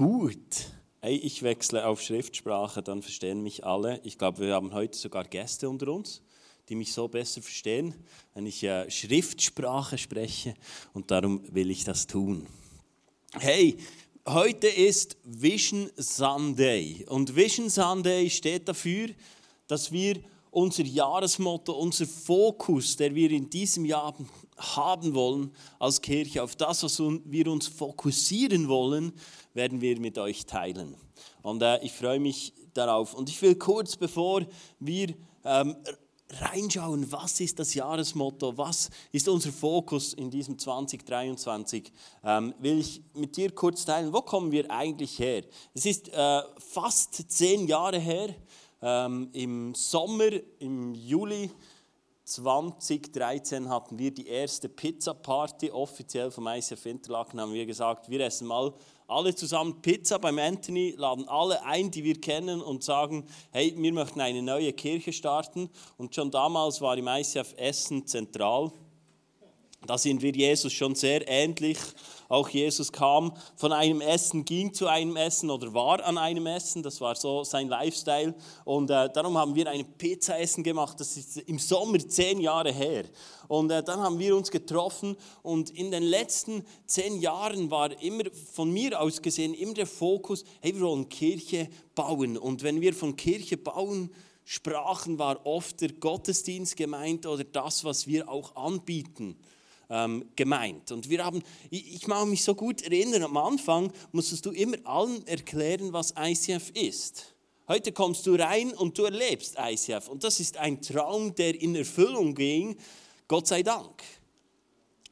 Gut. Hey, ich wechsle auf Schriftsprache, dann verstehen mich alle. Ich glaube, wir haben heute sogar Gäste unter uns, die mich so besser verstehen, wenn ich äh, Schriftsprache spreche. Und darum will ich das tun. Hey, heute ist Vision Sunday. Und Vision Sunday steht dafür, dass wir unser Jahresmotto, unser Fokus, der wir in diesem Jahr haben wollen als Kirche, auf das, was wir uns fokussieren wollen, werden wir mit euch teilen. Und äh, ich freue mich darauf. Und ich will kurz, bevor wir ähm, reinschauen, was ist das Jahresmotto, was ist unser Fokus in diesem 2023, ähm, will ich mit dir kurz teilen, wo kommen wir eigentlich her? Es ist äh, fast zehn Jahre her, ähm, im Sommer, im Juli 2013 hatten wir die erste Pizza-Party, offiziell vom ICF Interlaken haben wir gesagt, wir essen mal alle zusammen Pizza beim Anthony, laden alle ein, die wir kennen und sagen, hey, wir möchten eine neue Kirche starten. Und schon damals war im ICF Essen zentral. Da sind wir Jesus schon sehr ähnlich auch Jesus kam von einem Essen, ging zu einem Essen oder war an einem Essen. Das war so sein Lifestyle. Und äh, darum haben wir ein Pizzaessen gemacht. Das ist im Sommer zehn Jahre her. Und äh, dann haben wir uns getroffen. Und in den letzten zehn Jahren war immer von mir aus gesehen immer der Fokus, hey, wir wollen Kirche bauen. Und wenn wir von Kirche bauen, sprachen, war oft der Gottesdienst gemeint oder das, was wir auch anbieten ähm, gemeint. Und wir haben, ich, ich mag mich so gut erinnern, am Anfang musstest du immer allen erklären, was ICF ist. Heute kommst du rein und du erlebst ICF. Und das ist ein Traum, der in Erfüllung ging, Gott sei Dank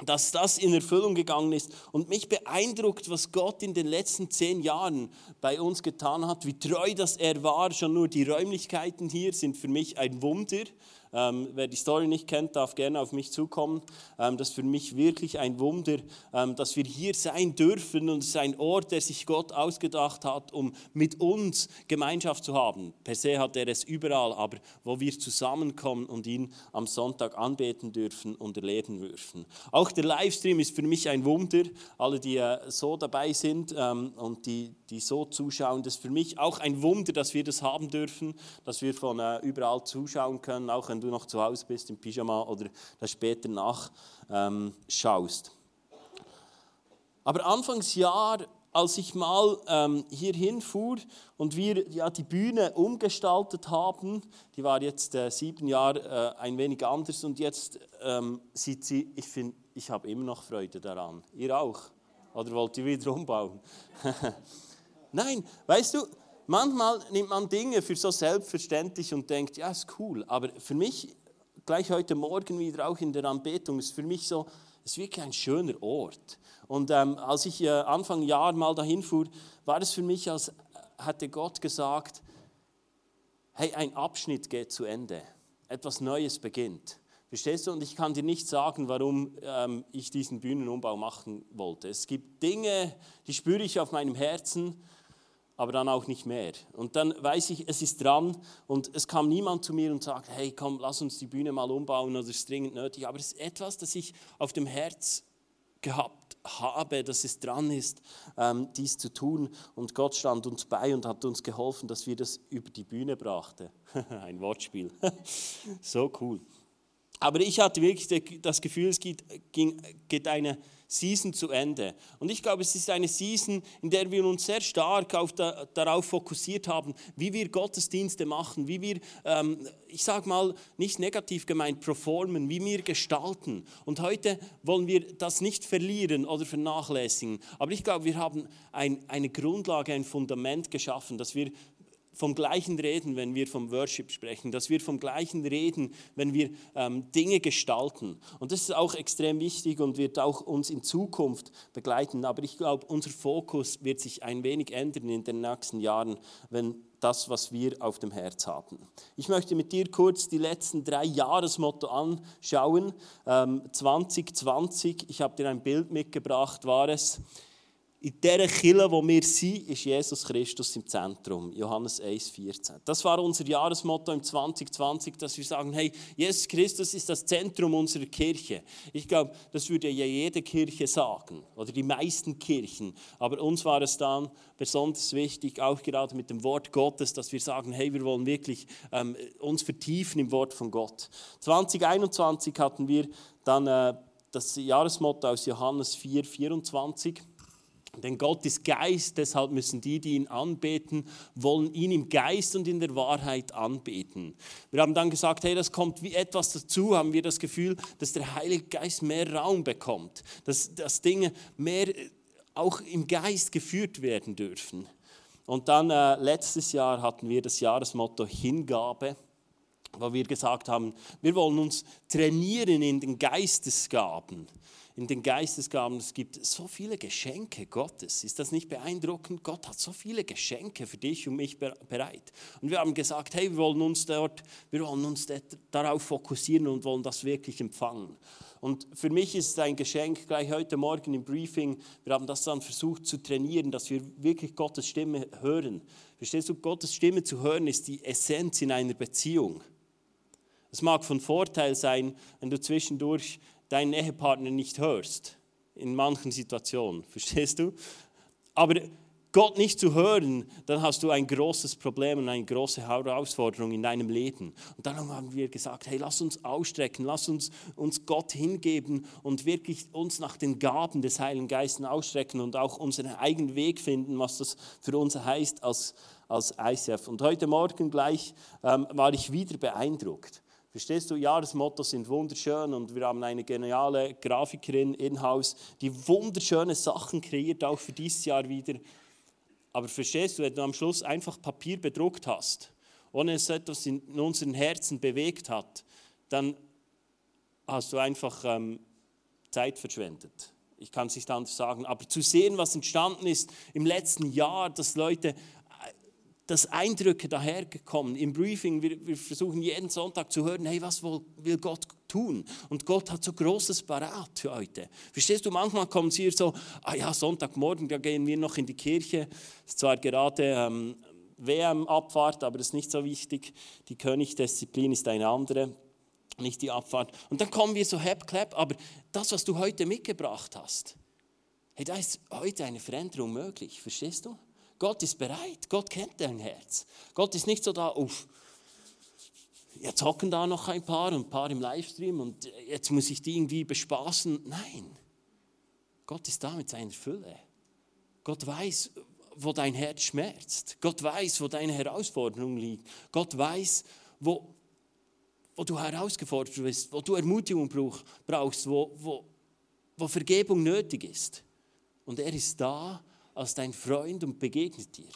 dass das in Erfüllung gegangen ist. Und mich beeindruckt, was Gott in den letzten zehn Jahren bei uns getan hat, wie treu das er war. Schon nur die Räumlichkeiten hier sind für mich ein Wunder. Ähm, wer die Story nicht kennt, darf gerne auf mich zukommen. Ähm, das ist für mich wirklich ein Wunder, ähm, dass wir hier sein dürfen und es ist ein Ort, der sich Gott ausgedacht hat, um mit uns Gemeinschaft zu haben. Per se hat er es überall, aber wo wir zusammenkommen und ihn am Sonntag anbeten dürfen und erleben dürfen. Auch der Livestream ist für mich ein Wunder. Alle, die äh, so dabei sind ähm, und die, die so zuschauen, das ist für mich auch ein Wunder, dass wir das haben dürfen, dass wir von äh, überall zuschauen können, auch wenn du noch zu Hause bist im Pyjama oder das später nachschaust. Ähm, Aber Anfangsjahr, als ich mal ähm, hierhin fuhr und wir ja, die Bühne umgestaltet haben, die war jetzt äh, sieben Jahre äh, ein wenig anders und jetzt ähm, sieht sie, ich finde, ich habe immer noch Freude daran. Ihr auch? Oder wollt ihr wieder umbauen? Nein, weißt du, manchmal nimmt man Dinge für so selbstverständlich und denkt, ja, ist cool. Aber für mich, gleich heute Morgen wieder auch in der Anbetung, ist für mich so, es ist wirklich ein schöner Ort. Und ähm, als ich äh, Anfang Jahr mal dahin fuhr, war es für mich, als hätte Gott gesagt, hey, ein Abschnitt geht zu Ende, etwas Neues beginnt. Verstehst du? Und ich kann dir nicht sagen, warum ähm, ich diesen Bühnenumbau machen wollte. Es gibt Dinge, die spüre ich auf meinem Herzen, aber dann auch nicht mehr. Und dann weiß ich, es ist dran und es kam niemand zu mir und sagt, hey, komm, lass uns die Bühne mal umbauen oder es ist dringend nötig. Aber es ist etwas, das ich auf dem Herz gehabt habe, dass es dran ist, ähm, dies zu tun. Und Gott stand uns bei und hat uns geholfen, dass wir das über die Bühne brachten. Ein Wortspiel. so cool. Aber ich hatte wirklich das Gefühl, es geht, geht eine Season zu Ende. Und ich glaube, es ist eine Season, in der wir uns sehr stark auf da, darauf fokussiert haben, wie wir Gottesdienste machen, wie wir, ähm, ich sage mal, nicht negativ gemeint, performen, wie wir gestalten. Und heute wollen wir das nicht verlieren oder vernachlässigen. Aber ich glaube, wir haben ein, eine Grundlage, ein Fundament geschaffen, dass wir vom Gleichen reden, wenn wir vom Worship sprechen, dass wir vom Gleichen reden, wenn wir ähm, Dinge gestalten. Und das ist auch extrem wichtig und wird auch uns in Zukunft begleiten. Aber ich glaube, unser Fokus wird sich ein wenig ändern in den nächsten Jahren, wenn das, was wir auf dem Herz haben. Ich möchte mit dir kurz die letzten drei Jahresmotto anschauen. Ähm, 2020, ich habe dir ein Bild mitgebracht, war es in dieser Kille, wo wir sind, ist Jesus Christus im Zentrum. Johannes 1,14. Das war unser Jahresmotto im 2020, dass wir sagen, hey, Jesus Christus ist das Zentrum unserer Kirche. Ich glaube, das würde ja jede Kirche sagen oder die meisten Kirchen. Aber uns war es dann besonders wichtig, auch gerade mit dem Wort Gottes, dass wir sagen, hey, wir wollen wirklich ähm, uns vertiefen im Wort von Gott. 2021 hatten wir dann äh, das Jahresmotto aus Johannes 4, 24. Denn Gott ist Geist, deshalb müssen die, die ihn anbeten, wollen ihn im Geist und in der Wahrheit anbeten. Wir haben dann gesagt, hey, das kommt wie etwas dazu, haben wir das Gefühl, dass der Heilige Geist mehr Raum bekommt, dass, dass Dinge mehr äh, auch im Geist geführt werden dürfen. Und dann äh, letztes Jahr hatten wir das Jahresmotto Hingabe wo wir gesagt haben, wir wollen uns trainieren in den Geistesgaben in den Geistesgaben, es gibt so viele Geschenke Gottes. Ist das nicht beeindruckend? Gott hat so viele Geschenke für dich und mich bereit. Und wir haben gesagt, hey, wir wollen uns dort, wir wollen uns darauf fokussieren und wollen das wirklich empfangen. Und für mich ist es ein Geschenk, gleich heute Morgen im Briefing, wir haben das dann versucht zu trainieren, dass wir wirklich Gottes Stimme hören. Verstehst du, Gottes Stimme zu hören ist die Essenz in einer Beziehung. Es mag von Vorteil sein, wenn du zwischendurch deinen Ehepartner nicht hörst. In manchen Situationen, verstehst du? Aber Gott nicht zu hören, dann hast du ein großes Problem und eine große Herausforderung in deinem Leben. Und dann haben wir gesagt, hey, lass uns ausstrecken, lass uns uns Gott hingeben und wirklich uns nach den Gaben des Heiligen Geistes ausstrecken und auch unseren eigenen Weg finden, was das für uns heißt als, als ICF. Und heute Morgen gleich ähm, war ich wieder beeindruckt. Verstehst du, Jahresmottos sind wunderschön und wir haben eine geniale Grafikerin in-house, die wunderschöne Sachen kreiert, auch für dieses Jahr wieder. Aber verstehst du, wenn du am Schluss einfach Papier bedruckt hast, ohne es etwas in unseren Herzen bewegt hat, dann hast du einfach ähm, Zeit verschwendet. Ich kann es nicht anders sagen. Aber zu sehen, was entstanden ist im letzten Jahr, dass Leute dass Eindrücke dahergekommen. Im Briefing, wir, wir, versuchen jeden Sonntag zu hören, hey, was will Gott tun? Und Gott hat so Großes parat für heute. Verstehst du, manchmal kommen sie hier so, ah ja, Sonntagmorgen, da gehen wir noch in die Kirche. Es ist zwar gerade ähm, WM-Abfahrt, aber das ist nicht so wichtig. Die Königdisziplin ist eine andere, nicht die Abfahrt. Und dann kommen wir so hep, clap, aber das, was du heute mitgebracht hast, hey, da ist heute eine Veränderung möglich, verstehst du? Gott ist bereit. Gott kennt dein Herz. Gott ist nicht so da, uff, jetzt hocken da noch ein paar und ein paar im Livestream und jetzt muss ich die irgendwie bespaßen. Nein. Gott ist da mit seiner Fülle. Gott weiß, wo dein Herz schmerzt. Gott weiß, wo deine Herausforderung liegt. Gott weiß, wo, wo du herausgefordert bist, wo du Ermutigung brauchst, wo, wo, wo Vergebung nötig ist. Und er ist da als dein Freund und begegnet dir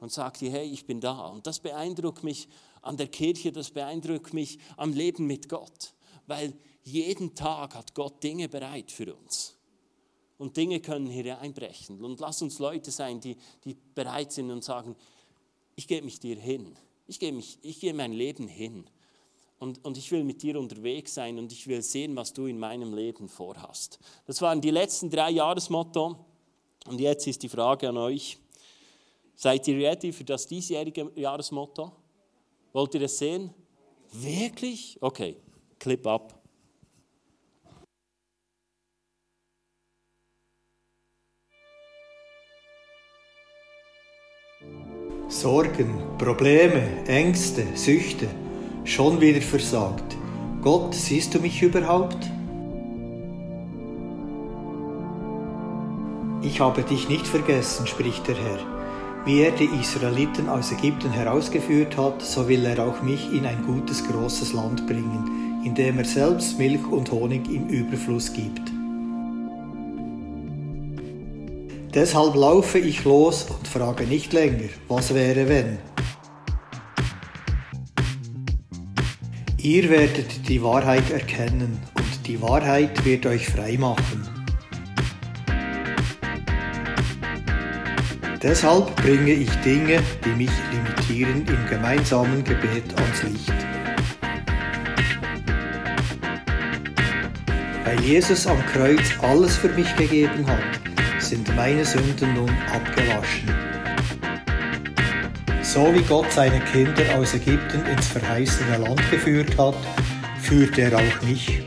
und sagt dir, hey, ich bin da. Und das beeindruckt mich an der Kirche, das beeindruckt mich am Leben mit Gott, weil jeden Tag hat Gott Dinge bereit für uns. Und Dinge können hier einbrechen. Und lass uns Leute sein, die, die bereit sind und sagen, ich gebe mich dir hin. Ich gebe, mich, mein Leben hin. Und, und ich will mit dir unterwegs sein und ich will sehen, was du in meinem Leben vorhast. Das waren die letzten drei Jahresmotto. Und jetzt ist die Frage an euch, seid ihr ready für das diesjährige Jahresmotto? Wollt ihr es sehen? Wirklich? Okay, Clip ab. Sorgen, Probleme, Ängste, Süchte, schon wieder versagt. Gott, siehst du mich überhaupt? Ich habe dich nicht vergessen, spricht der Herr. Wie er die Israeliten aus Ägypten herausgeführt hat, so will er auch mich in ein gutes, großes Land bringen, in dem er selbst Milch und Honig im Überfluss gibt. Deshalb laufe ich los und frage nicht länger, was wäre wenn. Ihr werdet die Wahrheit erkennen und die Wahrheit wird euch frei machen. Deshalb bringe ich Dinge, die mich limitieren, im gemeinsamen Gebet ans Licht. Weil Jesus am Kreuz alles für mich gegeben hat, sind meine Sünden nun abgewaschen. So wie Gott seine Kinder aus Ägypten ins verheißene Land geführt hat, führt er auch mich.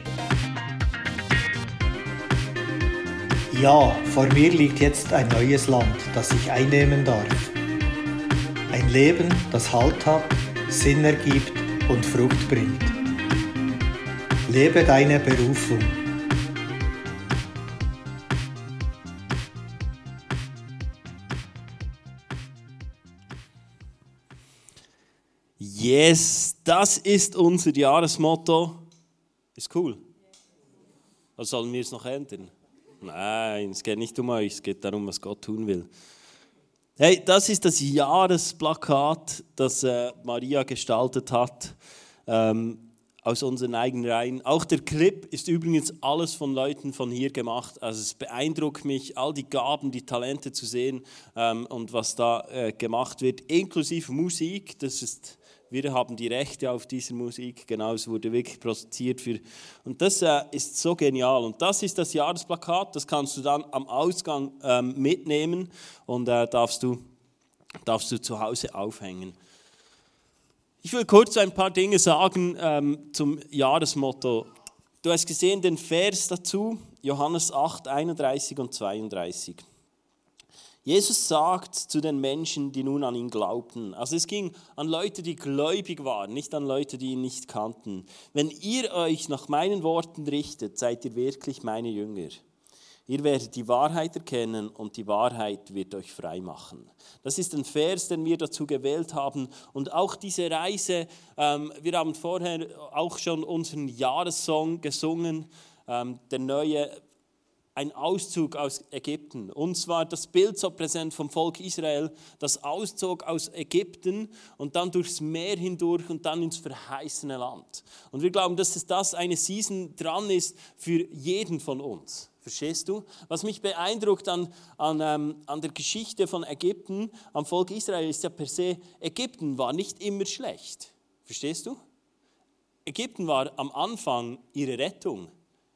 Ja, vor mir liegt jetzt ein neues Land, das ich einnehmen darf. Ein Leben, das Halt hat, Sinn ergibt und Frucht bringt. Lebe deine Berufung. Yes, das ist unser Jahresmotto. Ist cool. Was sollen wir es noch ändern? Nein, es geht nicht um euch, es geht darum, was Gott tun will. Hey, das ist das Jahresplakat, das äh, Maria gestaltet hat, ähm, aus unseren eigenen Reihen. Auch der Clip ist übrigens alles von Leuten von hier gemacht. Also es beeindruckt mich, all die Gaben, die Talente zu sehen ähm, und was da äh, gemacht wird, inklusive Musik. Das ist wir haben die Rechte auf diese Musik, genau, es wurde wirklich produziert für. Und das äh, ist so genial. Und das ist das Jahresplakat, das kannst du dann am Ausgang ähm, mitnehmen und äh, darfst, du, darfst du zu Hause aufhängen. Ich will kurz ein paar Dinge sagen ähm, zum Jahresmotto. Du hast gesehen den Vers dazu, Johannes 8, 31 und 32. Jesus sagt zu den Menschen, die nun an ihn glaubten, also es ging an Leute, die gläubig waren, nicht an Leute, die ihn nicht kannten, wenn ihr euch nach meinen Worten richtet, seid ihr wirklich meine Jünger. Ihr werdet die Wahrheit erkennen und die Wahrheit wird euch frei machen. Das ist ein Vers, den wir dazu gewählt haben. Und auch diese Reise, ähm, wir haben vorher auch schon unseren Jahressong gesungen, ähm, der neue ein Auszug aus Ägypten. Und zwar das Bild so präsent vom Volk Israel, das auszog aus Ägypten und dann durchs Meer hindurch und dann ins verheißene Land. Und wir glauben, dass das eine Season dran ist für jeden von uns. Verstehst du? Was mich beeindruckt an, an, ähm, an der Geschichte von Ägypten, am Volk Israel, ist ja per se, Ägypten war nicht immer schlecht. Verstehst du? Ägypten war am Anfang ihre Rettung.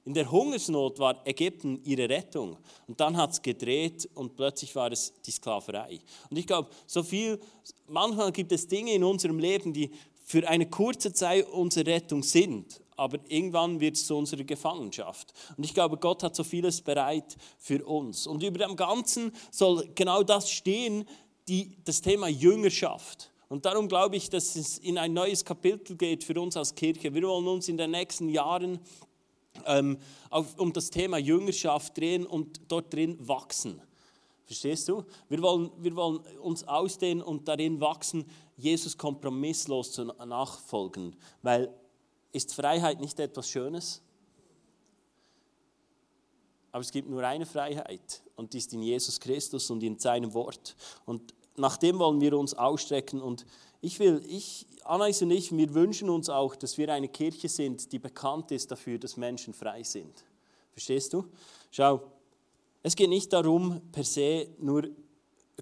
In der Hungersnot war Ägypten ihre Rettung. Und dann hat es gedreht und plötzlich war es die Sklaverei. Und ich glaube, so viel, manchmal gibt es Dinge in unserem Leben, die für eine kurze Zeit unsere Rettung sind. Aber irgendwann wird es zu unserer Gefangenschaft. Und ich glaube, Gott hat so vieles bereit für uns. Und über dem Ganzen soll genau das stehen, die, das Thema Jüngerschaft. Und darum glaube ich, dass es in ein neues Kapitel geht für uns als Kirche. Wir wollen uns in den nächsten Jahren ähm, auf, um das Thema Jüngerschaft drehen und dort drin wachsen. Verstehst du? Wir wollen, wir wollen uns ausdehnen und darin wachsen, Jesus kompromisslos zu nachfolgen. Weil ist Freiheit nicht etwas Schönes? Aber es gibt nur eine Freiheit und die ist in Jesus Christus und in seinem Wort. Und nach dem wollen wir uns ausstrecken und ich will, ich, Anais und ich, wir wünschen uns auch, dass wir eine Kirche sind, die bekannt ist dafür, dass Menschen frei sind. Verstehst du? Schau, es geht nicht darum, per se nur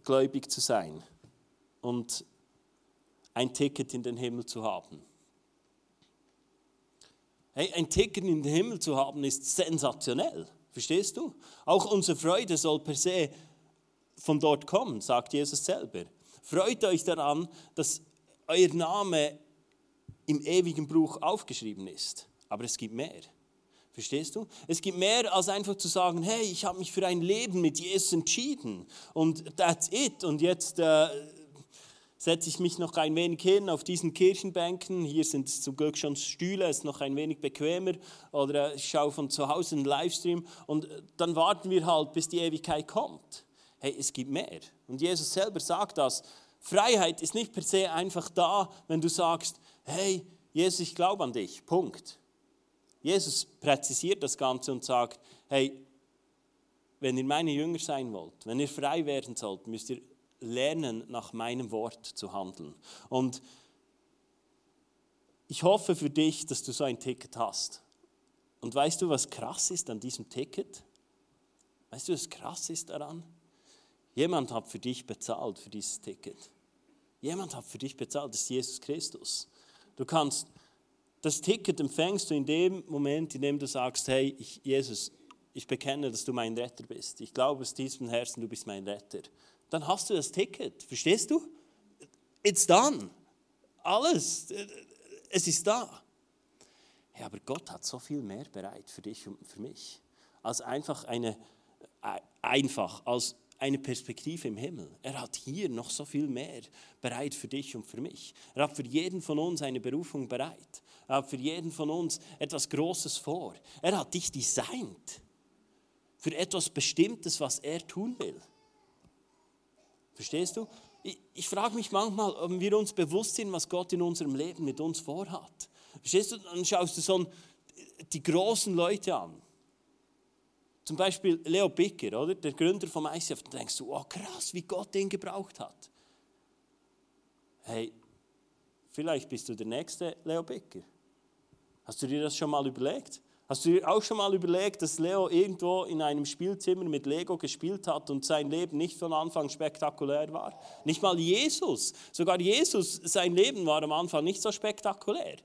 gläubig zu sein und ein Ticket in den Himmel zu haben. Hey, ein Ticket in den Himmel zu haben ist sensationell. Verstehst du? Auch unsere Freude soll per se von dort kommen, sagt Jesus selber. Freut euch daran, dass euer Name im ewigen Buch aufgeschrieben ist. Aber es gibt mehr. Verstehst du? Es gibt mehr als einfach zu sagen, hey, ich habe mich für ein Leben mit Jesus entschieden und that's it. Und jetzt äh, setze ich mich noch ein wenig hin auf diesen Kirchenbänken. Hier sind es zum Glück schon Stühle, es ist noch ein wenig bequemer. Oder ich schaue von zu Hause einen Livestream und dann warten wir halt, bis die Ewigkeit kommt. Hey, es gibt mehr. Und Jesus selber sagt das. Freiheit ist nicht per se einfach da, wenn du sagst, hey, Jesus, ich glaube an dich. Punkt. Jesus präzisiert das Ganze und sagt, hey, wenn ihr meine Jünger sein wollt, wenn ihr frei werden sollt, müsst ihr lernen, nach meinem Wort zu handeln. Und ich hoffe für dich, dass du so ein Ticket hast. Und weißt du, was krass ist an diesem Ticket? Weißt du, was krass ist daran? Jemand hat für dich bezahlt für dieses Ticket. Jemand hat für dich bezahlt, das ist Jesus Christus. Du kannst, das Ticket empfängst du in dem Moment, in dem du sagst, hey, ich, Jesus, ich bekenne, dass du mein Retter bist. Ich glaube aus tiefstem Herzen, du bist mein Retter. Dann hast du das Ticket. Verstehst du? It's done. Alles. Es ist da. Ja, aber Gott hat so viel mehr bereit für dich und für mich, als einfach eine, äh, einfach, als eine Perspektive im Himmel. Er hat hier noch so viel mehr bereit für dich und für mich. Er hat für jeden von uns eine Berufung bereit. Er hat für jeden von uns etwas Großes vor. Er hat dich designt für etwas Bestimmtes, was er tun will. Verstehst du? Ich, ich frage mich manchmal, ob wir uns bewusst sind, was Gott in unserem Leben mit uns vorhat. Verstehst du? Dann schaust du so die großen Leute an. Zum Beispiel Leo Bicker, oder? der Gründer vom ICF. Dann denkst du, oh krass, wie Gott den gebraucht hat. Hey, vielleicht bist du der nächste Leo Bicker. Hast du dir das schon mal überlegt? Hast du dir auch schon mal überlegt, dass Leo irgendwo in einem Spielzimmer mit Lego gespielt hat und sein Leben nicht von Anfang spektakulär war? Nicht mal Jesus. Sogar Jesus, sein Leben war am Anfang nicht so spektakulär.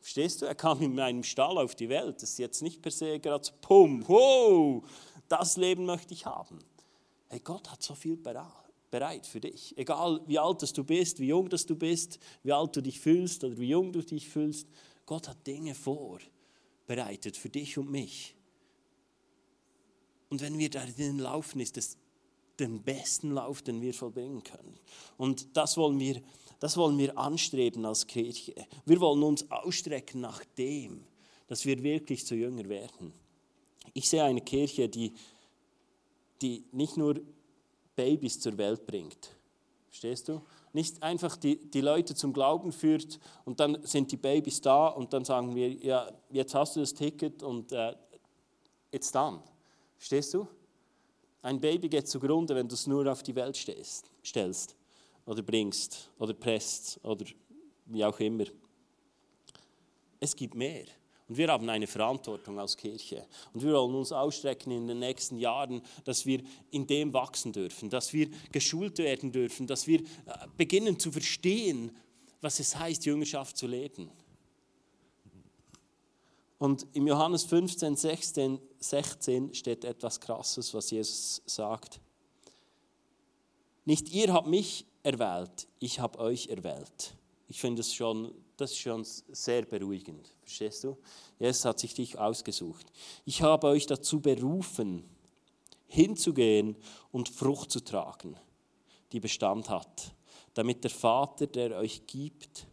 Verstehst du? Er kam in einem Stall auf die Welt. Das ist jetzt nicht per se gerade so, pum, wow, das Leben möchte ich haben. Hey, Gott hat so viel bereit für dich. Egal wie alt du bist, wie jung du bist, wie alt du dich fühlst oder wie jung du dich fühlst, Gott hat Dinge vor bereitet für dich und mich. Und wenn wir darin laufen, ist es der besten Lauf, den wir vollbringen können. Und das wollen wir, das wollen wir anstreben als Kirche. Wir wollen uns ausstrecken nach dem, dass wir wirklich zu Jünger werden. Ich sehe eine Kirche, die, die nicht nur Babys zur Welt bringt. Verstehst du? nicht einfach die, die Leute zum Glauben führt und dann sind die Babys da und dann sagen wir, ja, jetzt hast du das Ticket und äh, it's done. Stehst du? Ein Baby geht zugrunde, wenn du es nur auf die Welt stellst oder bringst oder presst oder wie auch immer. Es gibt mehr. Und wir haben eine Verantwortung als Kirche. Und wir wollen uns ausstrecken in den nächsten Jahren, dass wir in dem wachsen dürfen, dass wir geschult werden dürfen, dass wir äh, beginnen zu verstehen, was es heißt, Jüngerschaft zu leben. Und im Johannes 15, 16, 16 steht etwas Krasses, was Jesus sagt. Nicht ihr habt mich erwählt, ich habe euch erwählt. Ich finde es schon das ist schon sehr beruhigend. Verstehst du? Jesus hat sich dich ausgesucht. Ich habe euch dazu berufen, hinzugehen und Frucht zu tragen, die Bestand hat, damit der Vater, der euch gibt,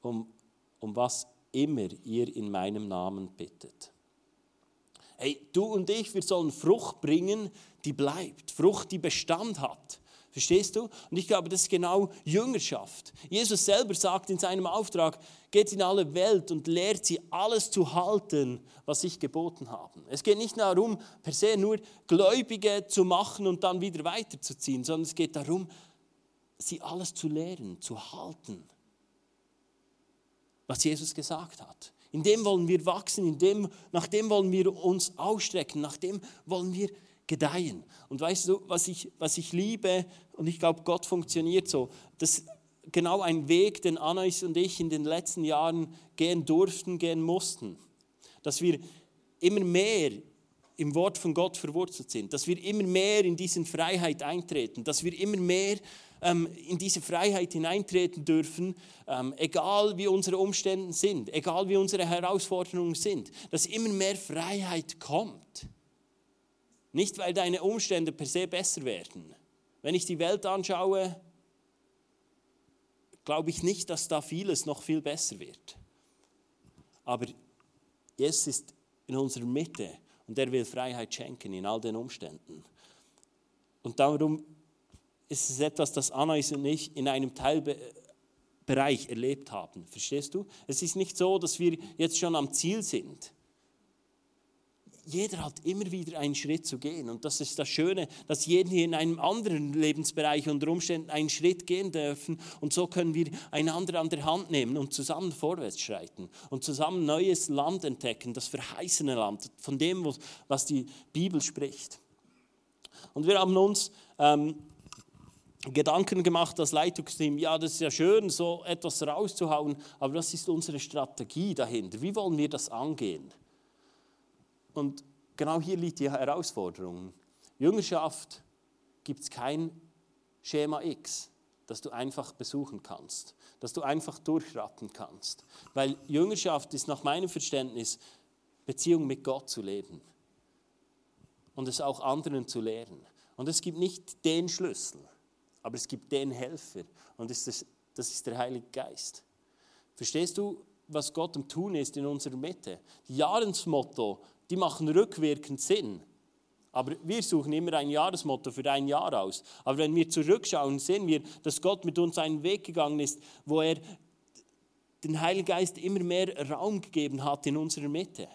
um, um was immer ihr in meinem Namen bittet. Hey, du und ich, wir sollen Frucht bringen, die bleibt, Frucht, die Bestand hat. Verstehst du? Und ich glaube, das ist genau Jüngerschaft. Jesus selber sagt in seinem Auftrag, geht in alle Welt und lehrt sie alles zu halten, was ich geboten habe. Es geht nicht darum, per se nur Gläubige zu machen und dann wieder weiterzuziehen, sondern es geht darum, sie alles zu lehren, zu halten, was Jesus gesagt hat. In dem wollen wir wachsen, in dem, nach dem wollen wir uns ausstrecken, nach dem wollen wir gedeihen. Und weißt du, was ich, was ich liebe, und ich glaube, Gott funktioniert so, dass genau ein Weg, den Anais und ich in den letzten Jahren gehen durften, gehen mussten. Dass wir immer mehr im Wort von Gott verwurzelt sind, dass wir immer mehr in diese Freiheit eintreten, dass wir immer mehr ähm, in diese Freiheit hineintreten dürfen, ähm, egal wie unsere Umstände sind, egal wie unsere Herausforderungen sind, dass immer mehr Freiheit kommt. Nicht, weil deine Umstände per se besser werden. Wenn ich die Welt anschaue, glaube ich nicht, dass da vieles noch viel besser wird. Aber Jesus ist in unserer Mitte und er will Freiheit schenken in all den Umständen. Und darum ist es etwas, das Anais und ich in einem Teilbereich erlebt haben. Verstehst du? Es ist nicht so, dass wir jetzt schon am Ziel sind jeder hat immer wieder einen Schritt zu gehen. Und das ist das Schöne, dass jeder hier in einem anderen Lebensbereich unter Umständen einen Schritt gehen dürfen. Und so können wir einander an der Hand nehmen und zusammen vorwärts schreiten und zusammen neues Land entdecken, das verheißene Land, von dem, was die Bibel spricht. Und wir haben uns ähm, Gedanken gemacht, das Leitungsteam, ja, das ist ja schön, so etwas rauszuhauen, aber was ist unsere Strategie dahinter? Wie wollen wir das angehen? Und genau hier liegt die Herausforderung. Jüngerschaft gibt es kein Schema X, das du einfach besuchen kannst, das du einfach durchratten kannst. Weil Jüngerschaft ist nach meinem Verständnis Beziehung mit Gott zu leben und es auch anderen zu lehren. Und es gibt nicht den Schlüssel, aber es gibt den Helfer und das ist, der Heilige Geist. Verstehst du, was Gott am Tun ist in unserer Mitte? Jahresmotto, die machen rückwirkend Sinn. Aber wir suchen immer ein Jahresmotto für ein Jahr aus. Aber wenn wir zurückschauen, sehen wir, dass Gott mit uns einen Weg gegangen ist, wo er den Heiligen Geist immer mehr Raum gegeben hat in unserer Mitte.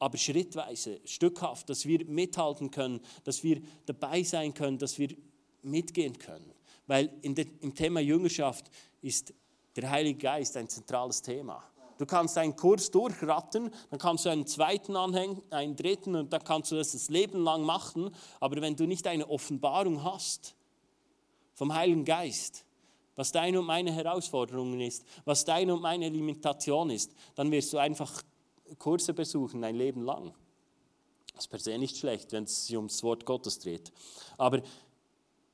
Aber schrittweise, stückhaft, dass wir mithalten können, dass wir dabei sein können, dass wir mitgehen können. Weil im Thema Jüngerschaft ist der Heilige Geist ein zentrales Thema. Du kannst einen Kurs durchratten, dann kannst du einen zweiten anhängen, einen dritten und dann kannst du das das Leben lang machen. Aber wenn du nicht eine Offenbarung hast vom Heiligen Geist, was deine und meine Herausforderung ist, was deine und meine Limitation ist, dann wirst du einfach Kurse besuchen ein Leben lang. Das ist per se nicht schlecht, wenn es sich ums Wort Gottes dreht. Aber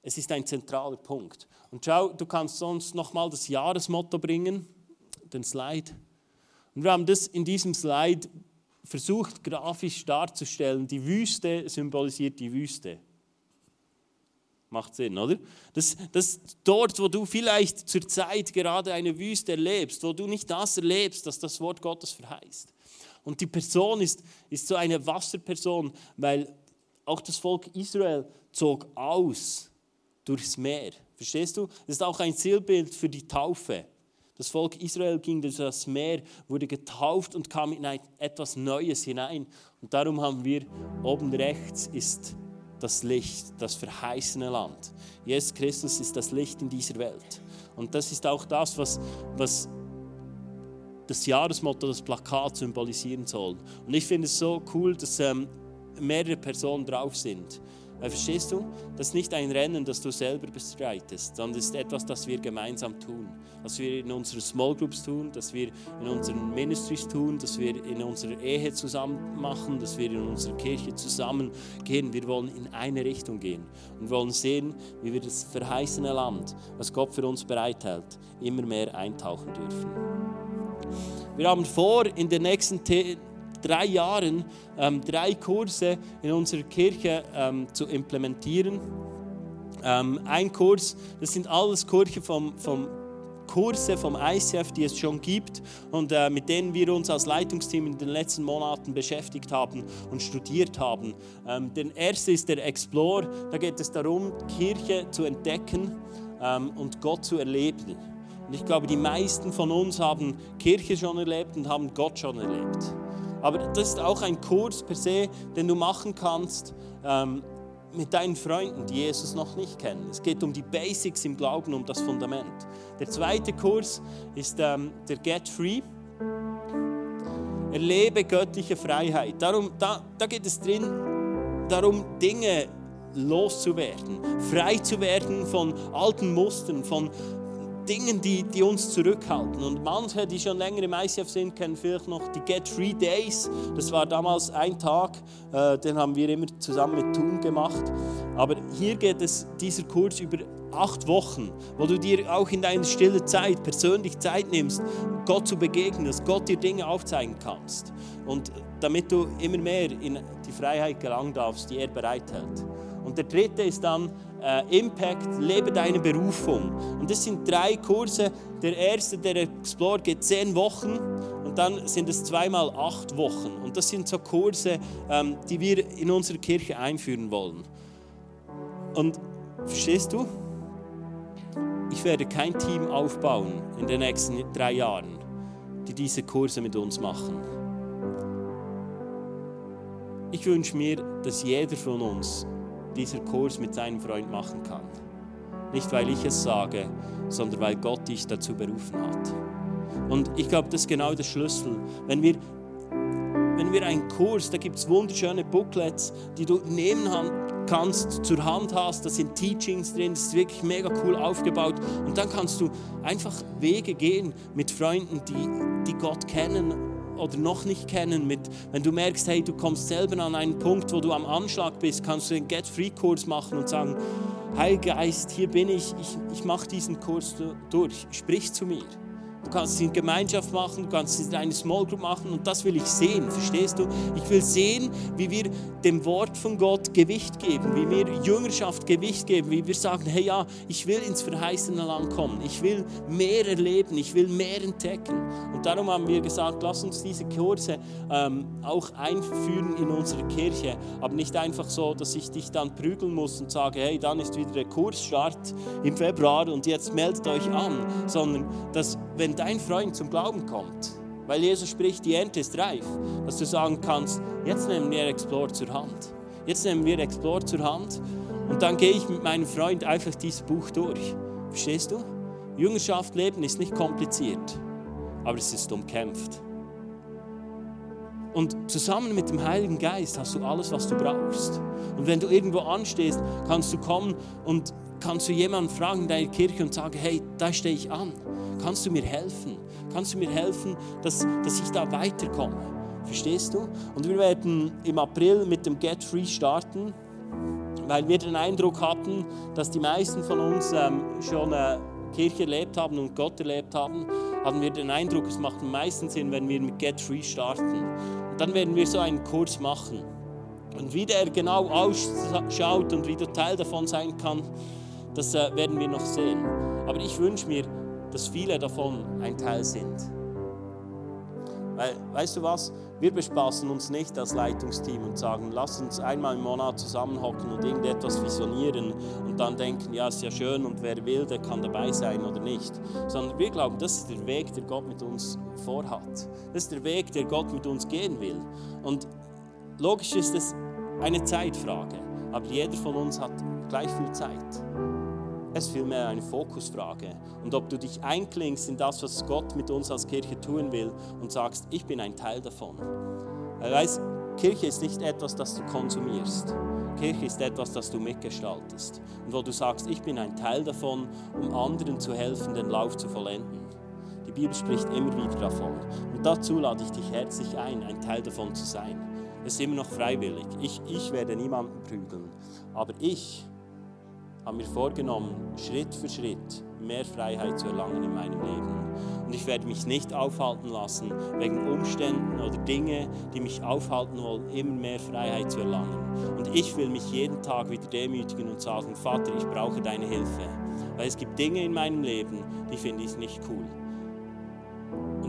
es ist ein zentraler Punkt. Und schau, du kannst sonst nochmal das Jahresmotto bringen, den Slide. Und wir haben das in diesem Slide versucht, grafisch darzustellen. Die Wüste symbolisiert die Wüste. Macht Sinn, oder? Das, das dort, wo du vielleicht zur Zeit gerade eine Wüste erlebst, wo du nicht das erlebst, dass das Wort Gottes verheißt. Und die Person ist, ist so eine Wasserperson, weil auch das Volk Israel zog aus durchs Meer. Verstehst du? Das ist auch ein Zielbild für die Taufe. Das Volk Israel ging durch das Meer, wurde getauft und kam in etwas Neues hinein. Und darum haben wir oben rechts ist das Licht, das verheißene Land. Jesus Christus ist das Licht in dieser Welt. Und das ist auch das, was, was das Jahresmotto, das Plakat symbolisieren soll. Und ich finde es so cool, dass ähm, mehrere Personen drauf sind. Weil verstehst du, das ist nicht ein Rennen, das du selber bestreitest, sondern es ist etwas, das wir gemeinsam tun. Das wir in unseren Small Groups tun, das wir in unseren Ministries tun, dass wir in unserer Ehe zusammen machen, dass wir in unserer Kirche zusammen gehen. Wir wollen in eine Richtung gehen und wollen sehen, wie wir das verheißene Land, was Gott für uns bereithält, immer mehr eintauchen dürfen. Wir haben vor, in den nächsten drei Jahren ähm, drei Kurse in unserer Kirche ähm, zu implementieren. Ähm, ein Kurs, das sind alles Kurse vom, vom Kurse vom ICF, die es schon gibt und äh, mit denen wir uns als Leitungsteam in den letzten Monaten beschäftigt haben und studiert haben. Ähm, der erste ist der Explore, da geht es darum, Kirche zu entdecken ähm, und Gott zu erleben. Und ich glaube, die meisten von uns haben Kirche schon erlebt und haben Gott schon erlebt. Aber das ist auch ein Kurs per se, den du machen kannst ähm, mit deinen Freunden, die Jesus noch nicht kennen. Es geht um die Basics im Glauben, um das Fundament. Der zweite Kurs ist ähm, der Get Free. Erlebe göttliche Freiheit. Darum, da, da geht es drin darum, Dinge loszuwerden, frei zu werden von alten Mustern, von, Dingen, die, die uns zurückhalten. Und manche, die schon länger im ICF sind, kennen vielleicht noch die Get Free Days. Das war damals ein Tag, äh, den haben wir immer zusammen mit Thun gemacht. Aber hier geht es, dieser Kurs über acht Wochen, wo du dir auch in deiner stille Zeit persönlich Zeit nimmst, Gott zu begegnen, dass Gott dir Dinge aufzeigen kannst. Und damit du immer mehr in die Freiheit gelangen darfst, die er bereithält. Und der dritte ist dann äh, Impact, lebe deine Berufung. Und das sind drei Kurse. Der erste, der Explore, geht zehn Wochen und dann sind es zweimal acht Wochen. Und das sind so Kurse, ähm, die wir in unserer Kirche einführen wollen. Und verstehst du? Ich werde kein Team aufbauen in den nächsten drei Jahren, die diese Kurse mit uns machen. Ich wünsche mir, dass jeder von uns dieser Kurs mit seinem Freund machen kann. Nicht, weil ich es sage, sondern weil Gott dich dazu berufen hat. Und ich glaube, das ist genau der Schlüssel. Wenn wir, wenn wir einen Kurs, da gibt es wunderschöne Booklets, die du nehmen kannst, zur Hand hast, da sind Teachings drin, das ist wirklich mega cool aufgebaut. Und dann kannst du einfach Wege gehen mit Freunden, die, die Gott kennen oder noch nicht kennen, mit, wenn du merkst, hey, du kommst selber an einen Punkt, wo du am Anschlag bist, kannst du den Get-Free-Kurs machen und sagen, Heiliger Geist, hier bin ich, ich, ich mache diesen Kurs durch, sprich zu mir. Du kannst es in Gemeinschaft machen, du kannst es in eine Small Group machen und das will ich sehen, verstehst du? Ich will sehen, wie wir dem Wort von Gott Gewicht geben, wie wir Jüngerschaft Gewicht geben, wie wir sagen, hey ja, ich will ins verheißene Land kommen, ich will mehr erleben, ich will mehr entdecken. Und darum haben wir gesagt, lass uns diese Kurse ähm, auch einführen in unsere Kirche, aber nicht einfach so, dass ich dich dann prügeln muss und sage, hey, dann ist wieder der Kursstart im Februar und jetzt meldet euch an, sondern dass wenn dein Freund zum Glauben kommt, weil Jesus spricht, die Ernte ist reif, dass du sagen kannst, jetzt nehmen wir Explore zur Hand. Jetzt nehmen wir Explore zur Hand und dann gehe ich mit meinem Freund einfach dieses Buch durch. Verstehst du? Jüngerschaft leben ist nicht kompliziert, aber es ist umkämpft. Und zusammen mit dem Heiligen Geist hast du alles, was du brauchst. Und wenn du irgendwo anstehst, kannst du kommen und kannst du jemanden fragen in deiner Kirche und sagen, hey, da stehe ich an. Kannst du mir helfen? Kannst du mir helfen, dass, dass ich da weiterkomme? Verstehst du? Und wir werden im April mit dem Get Free starten, weil wir den Eindruck hatten, dass die meisten von uns ähm, schon äh, Kirche erlebt haben und Gott erlebt haben, haben wir den Eindruck, es macht am meisten Sinn, wenn wir mit Get Free starten. Und dann werden wir so einen Kurs machen. Und wie der genau ausschaut und wie du Teil davon sein kann, das äh, werden wir noch sehen. Aber ich wünsche mir, dass viele davon ein Teil sind. Weil, weißt du was? Wir bespaßen uns nicht als Leitungsteam und sagen, lass uns einmal im Monat zusammenhocken und irgendetwas visionieren und dann denken, ja, ist ja schön und wer will, der kann dabei sein oder nicht. Sondern wir glauben, das ist der Weg, der Gott mit uns vorhat. Das ist der Weg, der Gott mit uns gehen will. Und logisch ist es eine Zeitfrage, aber jeder von uns hat gleich viel Zeit. Es ist vielmehr eine Fokusfrage. Und ob du dich einklingst in das, was Gott mit uns als Kirche tun will und sagst, ich bin ein Teil davon. Er weiß, Kirche ist nicht etwas, das du konsumierst. Kirche ist etwas, das du mitgestaltest. Und wo du sagst, ich bin ein Teil davon, um anderen zu helfen, den Lauf zu vollenden. Die Bibel spricht immer wieder davon. Und dazu lade ich dich herzlich ein, ein Teil davon zu sein. Es ist immer noch freiwillig. Ich, ich werde niemanden prügeln. Aber ich habe mir vorgenommen, Schritt für Schritt mehr Freiheit zu erlangen in meinem Leben. Und ich werde mich nicht aufhalten lassen wegen Umständen oder Dinge, die mich aufhalten wollen, immer mehr Freiheit zu erlangen. Und ich will mich jeden Tag wieder demütigen und sagen, Vater, ich brauche deine Hilfe. Weil es gibt Dinge in meinem Leben, die finde ich nicht cool.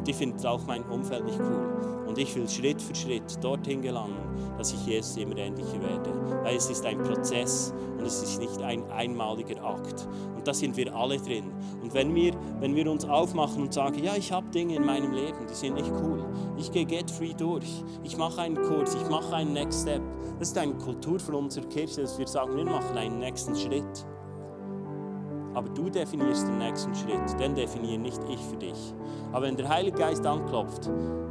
Die findet auch mein Umfeld nicht cool. Und ich will Schritt für Schritt dorthin gelangen, dass ich Jesus immer ähnlicher werde. Weil es ist ein Prozess und es ist nicht ein einmaliger Akt. Und da sind wir alle drin. Und wenn wir, wenn wir uns aufmachen und sagen, ja, ich habe Dinge in meinem Leben, die sind nicht cool. Ich gehe Get Free durch. Ich mache einen Kurs, ich mache einen Next Step. Das ist eine Kultur von unserer Kirche, dass wir sagen, wir machen einen nächsten Schritt. Aber du definierst den nächsten Schritt, den definiere nicht ich für dich. Aber wenn der Heilige Geist anklopft,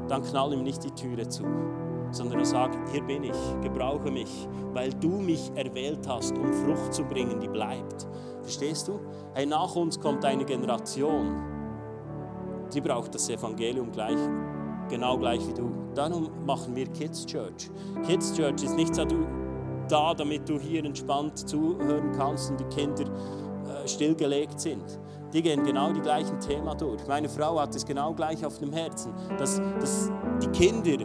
dann knall ihm nicht die Türe zu, sondern sag, hier bin ich, gebrauche mich, weil du mich erwählt hast, um Frucht zu bringen, die bleibt. Verstehst du? Hey, nach uns kommt eine Generation, die braucht das Evangelium gleich, genau gleich wie du. Darum machen wir Kids Church. Kids Church ist nicht da, damit du hier entspannt zuhören kannst und die Kinder stillgelegt sind die gehen genau die gleichen Themen durch. Meine Frau hat es genau gleich auf dem Herzen, dass, dass die Kinder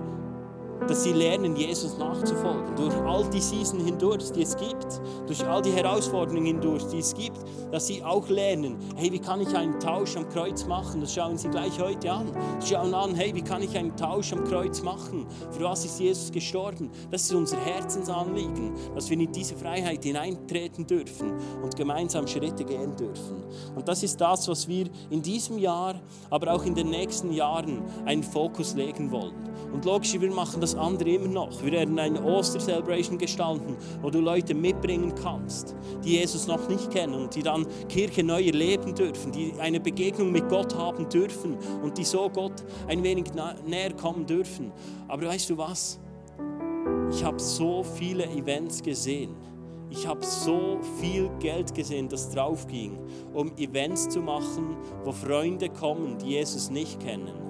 dass sie lernen, Jesus nachzufolgen. Durch all die Season hindurch, die es gibt, durch all die Herausforderungen hindurch, die es gibt, dass sie auch lernen, hey, wie kann ich einen Tausch am Kreuz machen? Das schauen sie gleich heute an. Sie schauen an, hey, wie kann ich einen Tausch am Kreuz machen? Für was ist Jesus gestorben? Das ist unser Herzensanliegen, dass wir in diese Freiheit hineintreten dürfen und gemeinsam Schritte gehen dürfen. Und das ist das, was wir in diesem Jahr, aber auch in den nächsten Jahren einen Fokus legen wollen. Und logisch, wir machen das andere immer noch. Wir werden eine Oster-Celebration gestalten, wo du Leute mitbringen kannst, die Jesus noch nicht kennen und die dann Kirche neu erleben dürfen, die eine Begegnung mit Gott haben dürfen und die so Gott ein wenig näher kommen dürfen. Aber weißt du was? Ich habe so viele Events gesehen. Ich habe so viel Geld gesehen, das drauf ging, um Events zu machen, wo Freunde kommen, die Jesus nicht kennen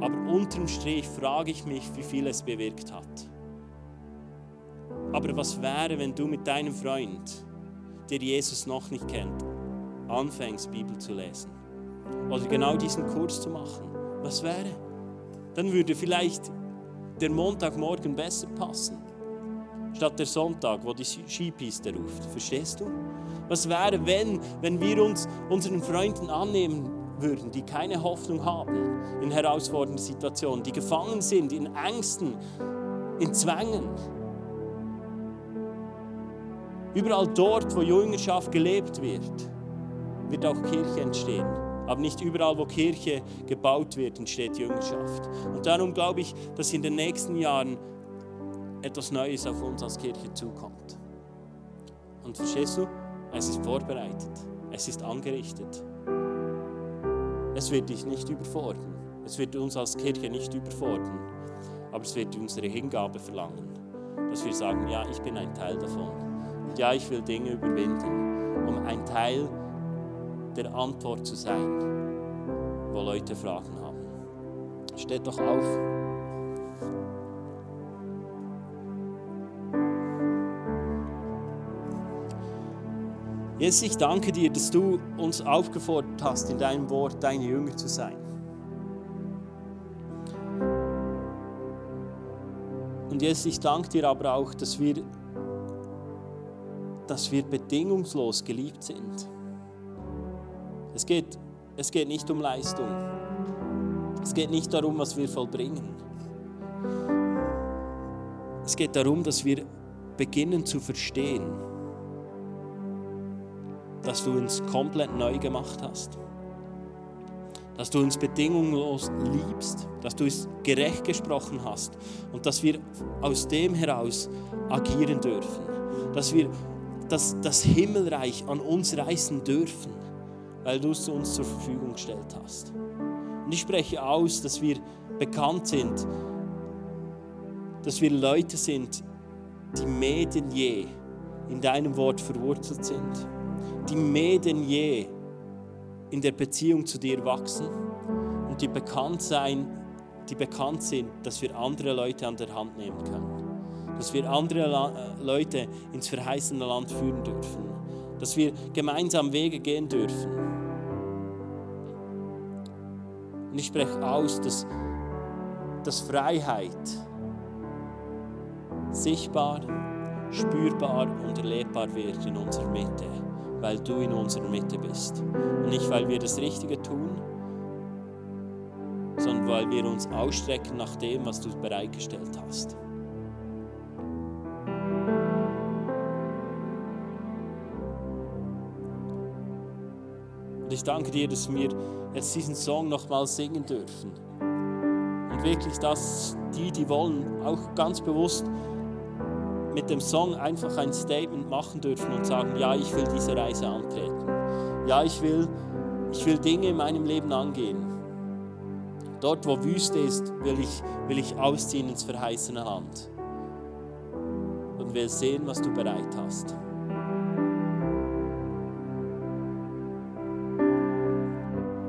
Aber unterm Strich frage ich mich, wie viel es bewirkt hat. Aber was wäre, wenn du mit deinem Freund, der Jesus noch nicht kennt, anfängst, Bibel zu lesen? Oder genau diesen Kurs zu machen? Was wäre? Dann würde vielleicht der Montagmorgen besser passen, statt der Sonntag, wo die Skipiste ruft. Verstehst du? Was wäre, wenn, wenn wir uns unseren Freunden annehmen würden, die keine Hoffnung haben in herausfordernden Situationen, die gefangen sind in Ängsten, in Zwängen? Überall dort, wo Jüngerschaft gelebt wird, wird auch Kirche entstehen. Aber nicht überall, wo Kirche gebaut wird, entsteht Jüngerschaft. Und darum glaube ich, dass in den nächsten Jahren etwas Neues auf uns als Kirche zukommt. Und verstehst du? Es ist vorbereitet. Es ist angerichtet. Es wird dich nicht überfordern. Es wird uns als Kirche nicht überfordern. Aber es wird unsere Hingabe verlangen. Dass wir sagen, ja, ich bin ein Teil davon. Und ja, ich will Dinge überwinden, um ein Teil der Antwort zu sein, wo Leute Fragen haben. Steht doch auf. Jesus, ich danke dir, dass du uns aufgefordert hast, in deinem Wort deine Jünger zu sein. Und Jesus, ich danke dir aber auch, dass wir, dass wir bedingungslos geliebt sind. Es geht, es geht nicht um Leistung. Es geht nicht darum, was wir vollbringen. Es geht darum, dass wir beginnen zu verstehen, dass du uns komplett neu gemacht hast. Dass du uns bedingungslos liebst, dass du es gerecht gesprochen hast und dass wir aus dem heraus agieren dürfen. Dass wir das, das Himmelreich an uns reißen dürfen, weil du es uns zur Verfügung gestellt hast. Und ich spreche aus, dass wir bekannt sind, dass wir Leute sind, die mehr denn je in deinem Wort verwurzelt sind die mehr denn je in der Beziehung zu dir wachsen und die bekannt sein, die bekannt sind, dass wir andere Leute an der Hand nehmen können, dass wir andere äh, Leute ins verheißene Land führen dürfen, dass wir gemeinsam Wege gehen dürfen. Und ich spreche aus, dass, dass Freiheit sichtbar, spürbar und erlebbar wird in unserer Mitte weil du in unserer Mitte bist. Und nicht, weil wir das Richtige tun, sondern weil wir uns ausstrecken nach dem, was du bereitgestellt hast. Und ich danke dir, dass wir jetzt diesen Song nochmal singen dürfen. Und wirklich, dass die, die wollen, auch ganz bewusst mit dem Song einfach ein Statement machen dürfen und sagen, ja, ich will diese Reise antreten. Ja, ich will, ich will Dinge in meinem Leben angehen. Dort, wo Wüste ist, will ich, will ich ausziehen ins verheißene Land und will sehen, was du bereit hast.